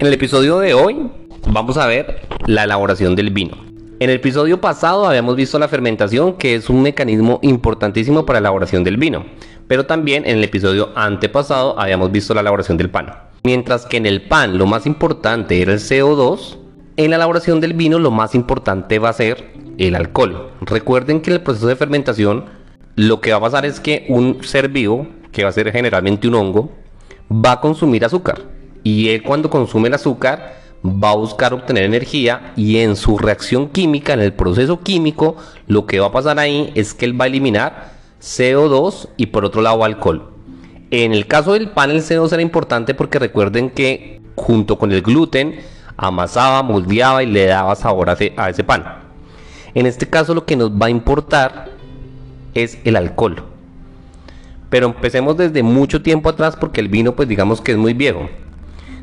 En el episodio de hoy vamos a ver la elaboración del vino. En el episodio pasado habíamos visto la fermentación, que es un mecanismo importantísimo para la elaboración del vino, pero también en el episodio antepasado habíamos visto la elaboración del pan. Mientras que en el pan lo más importante era el CO2, en la elaboración del vino lo más importante va a ser el alcohol. Recuerden que en el proceso de fermentación lo que va a pasar es que un ser vivo, que va a ser generalmente un hongo, va a consumir azúcar. Y él cuando consume el azúcar va a buscar obtener energía y en su reacción química, en el proceso químico, lo que va a pasar ahí es que él va a eliminar CO2 y por otro lado alcohol. En el caso del pan el CO2 era importante porque recuerden que junto con el gluten amasaba, moldeaba y le daba sabor a ese, pan. En este caso lo que nos va a importar es el alcohol. Pero empecemos desde mucho tiempo atrás porque el vino pues digamos que es muy viejo.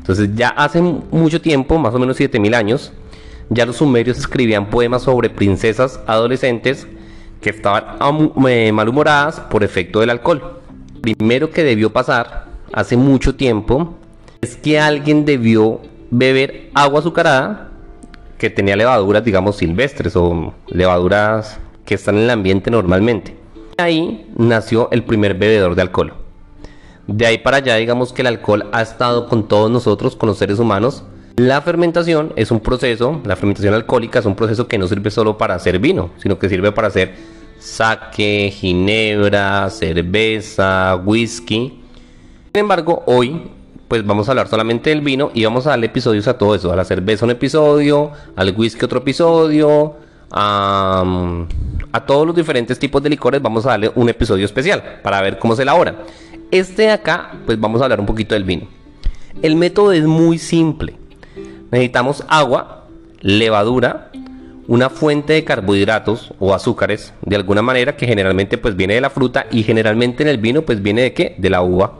Entonces ya hace mucho tiempo, más o menos 7000 años, ya los sumerios escribían poemas sobre princesas adolescentes que estaban eh, malhumoradas por efecto del alcohol. Primero que debió pasar hace mucho tiempo es que alguien debió beber agua azucarada que tenía levaduras, digamos, silvestres o levaduras que están en el ambiente normalmente. Ahí nació el primer bebedor de alcohol. De ahí para allá, digamos que el alcohol ha estado con todos nosotros, con los seres humanos. La fermentación es un proceso, la fermentación alcohólica es un proceso que no sirve solo para hacer vino, sino que sirve para hacer sake, ginebra, cerveza, whisky. Sin embargo, hoy pues vamos a hablar solamente del vino y vamos a darle episodios a todo eso. A la cerveza un episodio, al whisky otro episodio, a, a todos los diferentes tipos de licores vamos a darle un episodio especial para ver cómo se elabora. Este de acá, pues vamos a hablar un poquito del vino. El método es muy simple. Necesitamos agua, levadura, una fuente de carbohidratos o azúcares de alguna manera que generalmente pues viene de la fruta y generalmente en el vino pues viene de qué? De la uva.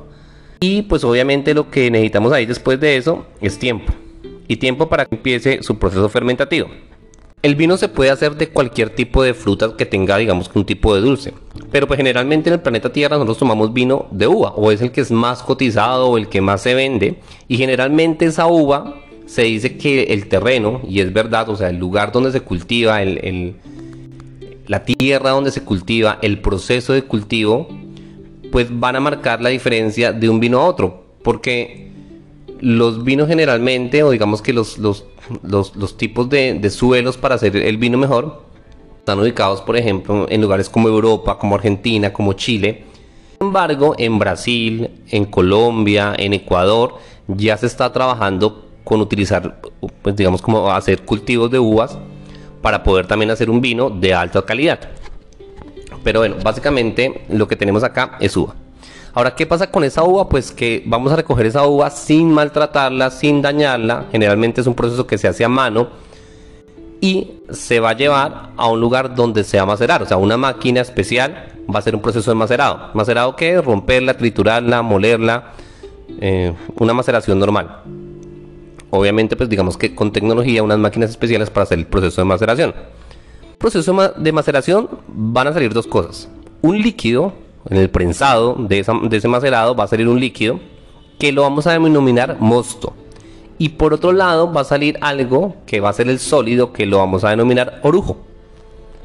Y pues obviamente lo que necesitamos ahí después de eso es tiempo. Y tiempo para que empiece su proceso fermentativo. El vino se puede hacer de cualquier tipo de fruta que tenga, digamos, un tipo de dulce. Pero pues generalmente en el planeta Tierra nosotros tomamos vino de uva, o es el que es más cotizado o el que más se vende. Y generalmente esa uva se dice que el terreno, y es verdad, o sea, el lugar donde se cultiva, el, la tierra donde se cultiva, el proceso de cultivo, pues van a marcar la diferencia de un vino a otro. Porque los vinos generalmente, o digamos que los, los, tipos de, suelos para hacer el vino mejor, están ubicados, por ejemplo, en lugares como Europa, como Argentina, como Chile. Sin embargo, en Brasil, en Colombia, en Ecuador, ya se está trabajando con utilizar, pues digamos, como hacer cultivos de uvas para poder también hacer un vino de alta calidad. Pero bueno, básicamente lo que tenemos acá es uva. Ahora, ¿qué pasa con esa uva? Pues que vamos a recoger esa uva sin maltratarla, sin dañarla. Generalmente es un proceso que se hace a mano y se va a llevar a un lugar donde se va a macerar. O sea, una máquina especial va a ser un proceso de macerado. ¿Macerado qué? Romperla, triturarla, molerla. Eh, una maceración normal. Obviamente, pues digamos que con tecnología, unas máquinas especiales para hacer el proceso de maceración. Proceso de maceración van a salir dos cosas. Un líquido en el prensado de, ese macerado va a salir un líquido que lo vamos a denominar mosto. Y por otro lado va a salir algo que va a ser el sólido que lo vamos a denominar orujo.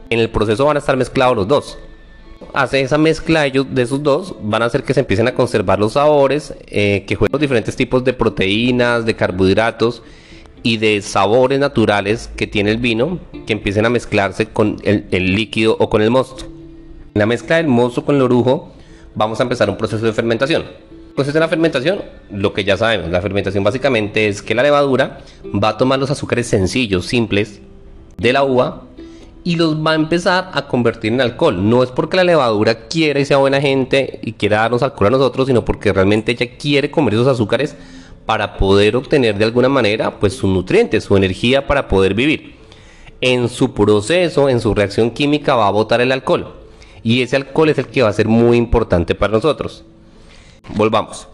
En el proceso van a estar mezclados los dos. Hace esa mezcla de esos dos van a hacer que se empiecen a conservar los sabores, eh, que jueguen los diferentes tipos de proteínas, de carbohidratos y de sabores naturales que tiene el vino, que empiecen a mezclarse con el líquido o con el mosto. La mezcla del mozo con el orujo vamos a empezar un proceso de fermentación. El proceso de la fermentación, lo que ya sabemos, la fermentación básicamente es que la levadura va a tomar los azúcares sencillos, simples de la uva y los va a empezar a convertir en alcohol. No es porque la levadura quiera y sea buena gente y quiera darnos alcohol a nosotros, sino porque realmente ella quiere comer esos azúcares para poder obtener de alguna manera pues sus nutrientes, su energía para poder vivir. En su proceso, en su reacción química va a botar el alcohol y ese alcohol es el que va a ser muy importante para nosotros. Volvamos.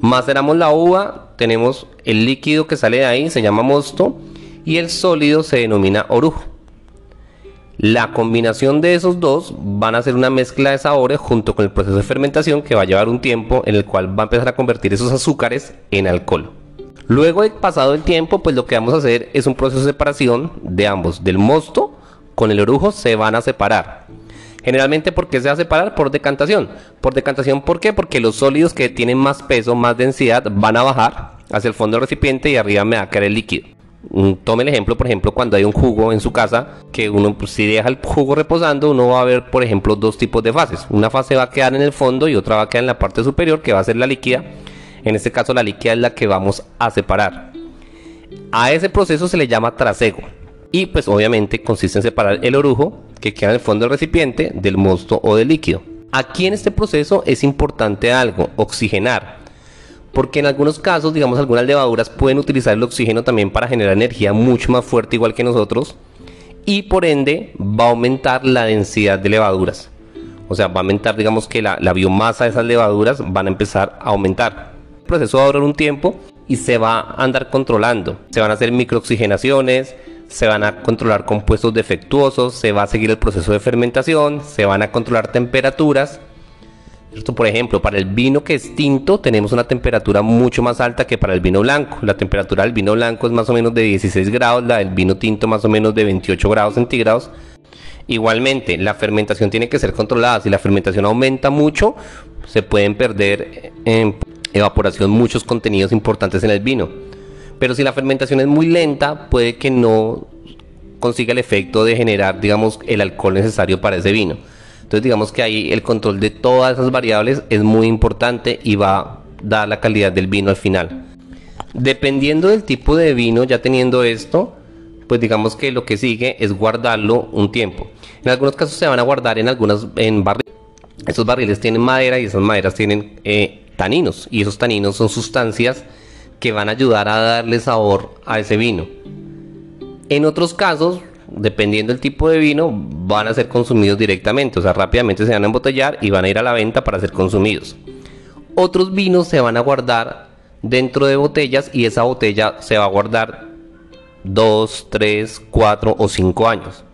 Maceramos la uva, tenemos el líquido que sale de ahí, se llama mosto, y el sólido se denomina orujo. La combinación de esos dos van a ser una mezcla de sabores junto con el proceso de fermentación que va a llevar un tiempo en el cual va a empezar a convertir esos azúcares en alcohol. Luego de pasado el tiempo, pues lo que vamos a hacer es un proceso de separación de ambos, del mosto con el orujo se van a separar. Generalmente, ¿por qué se va a separar? Por decantación. Por decantación, ¿por qué? Porque los sólidos que tienen más peso, más densidad, van a bajar hacia el fondo del recipiente y arriba me va a caer el líquido. Mm, tome el ejemplo, por ejemplo, cuando hay un jugo en su casa, que uno pues, si deja el jugo reposando, uno va a ver, por ejemplo, dos tipos de fases. Una fase va a quedar en el fondo y otra va a quedar en la parte superior, que va a ser la líquida. En este caso, la líquida es la que vamos a separar. A ese proceso se le llama trasego. Y pues obviamente consiste en separar el orujo que queda en el fondo del recipiente del mosto o del líquido. Aquí en este proceso es importante algo, oxigenar. Porque en algunos casos, digamos, algunas levaduras pueden utilizar el oxígeno también para generar energía mucho más fuerte, igual que nosotros. Y por ende va a aumentar la densidad de levaduras. O sea, va a aumentar, digamos, que la, la biomasa de esas levaduras van a empezar a aumentar. El proceso va a durar un tiempo y se va a andar controlando. Se van a hacer microoxigenaciones, se van a controlar compuestos defectuosos, se va a seguir el proceso de fermentación, se van a controlar temperaturas. Por ejemplo, para el vino que es tinto tenemos una temperatura mucho más alta que para el vino blanco. La temperatura del vino blanco es más o menos de 16 grados, la del vino tinto más o menos de 28 grados centígrados. Igualmente, la fermentación tiene que ser controlada. Si la fermentación aumenta mucho, se pueden perder en evaporación muchos contenidos importantes en el vino. Pero si la fermentación es muy lenta, puede que no consiga el efecto de generar, digamos, el alcohol necesario para ese vino. Entonces, digamos que ahí el control de todas esas variables es muy importante y va a dar la calidad del vino al final. Dependiendo del tipo de vino, ya teniendo esto, pues digamos que lo que sigue es guardarlo un tiempo. En algunos casos se van a guardar en algunas en barriles. Esos barriles tienen madera y esas maderas tienen eh, taninos y esos taninos son sustancias que van a ayudar a darle sabor a ese vino. En otros casos, dependiendo del tipo de vino, van a ser consumidos directamente, o sea, rápidamente se van a embotellar y van a ir a la venta para ser consumidos. Otros vinos se van a guardar dentro de botellas y esa botella se va a guardar 2, 3, 4 o 5 años.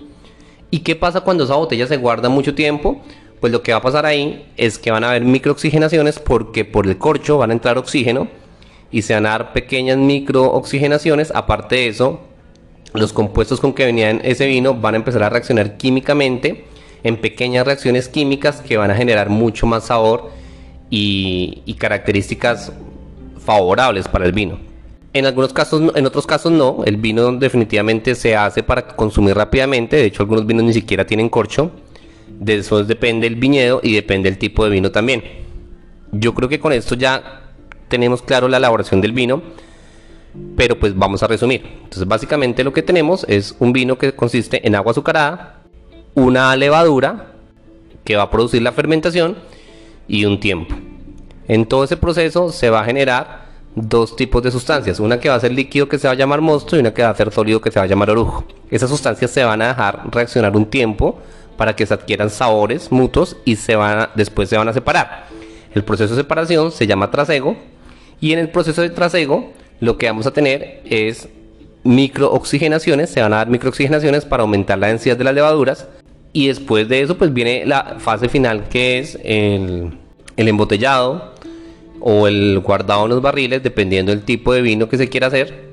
¿Y qué pasa cuando esa botella se guarda mucho tiempo? Pues lo que va a pasar ahí es que van a haber microoxigenaciones porque por el corcho van a entrar oxígeno y se van a dar pequeñas microoxigenaciones. Aparte de eso, los compuestos con que venía ese vino van a empezar a reaccionar químicamente en pequeñas reacciones químicas que van a generar mucho más sabor y, y características favorables para el vino. En algunos casos, en otros casos no, el vino definitivamente se hace para consumir rápidamente, de hecho algunos vinos ni siquiera tienen corcho, de eso depende el viñedo y depende el tipo de vino también. Yo creo que con esto ya tenemos claro la elaboración del vino, pero pues vamos a resumir. Entonces básicamente lo que tenemos es un vino que consiste en agua azucarada, una levadura que va a producir la fermentación y un tiempo. En todo ese proceso se va a generar dos tipos de sustancias, una que va a ser líquido que se va a llamar mosto y una que va a ser sólido que se va a llamar orujo. Esas sustancias se van a dejar reaccionar un tiempo para que se adquieran sabores mutuos y se van después se van a separar. El proceso de separación se llama trasego y en el proceso de trasego, lo que vamos a tener es microoxigenaciones, se van a dar microoxigenaciones para aumentar la densidad de las levaduras. Y después de eso, pues viene la fase final que es el, el embotellado o el guardado en los barriles, dependiendo del tipo de vino que se quiera hacer,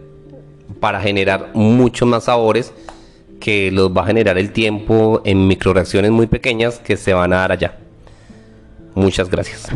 para generar muchos más sabores que los va a generar el tiempo en microreacciones muy pequeñas que se van a dar allá. Muchas gracias.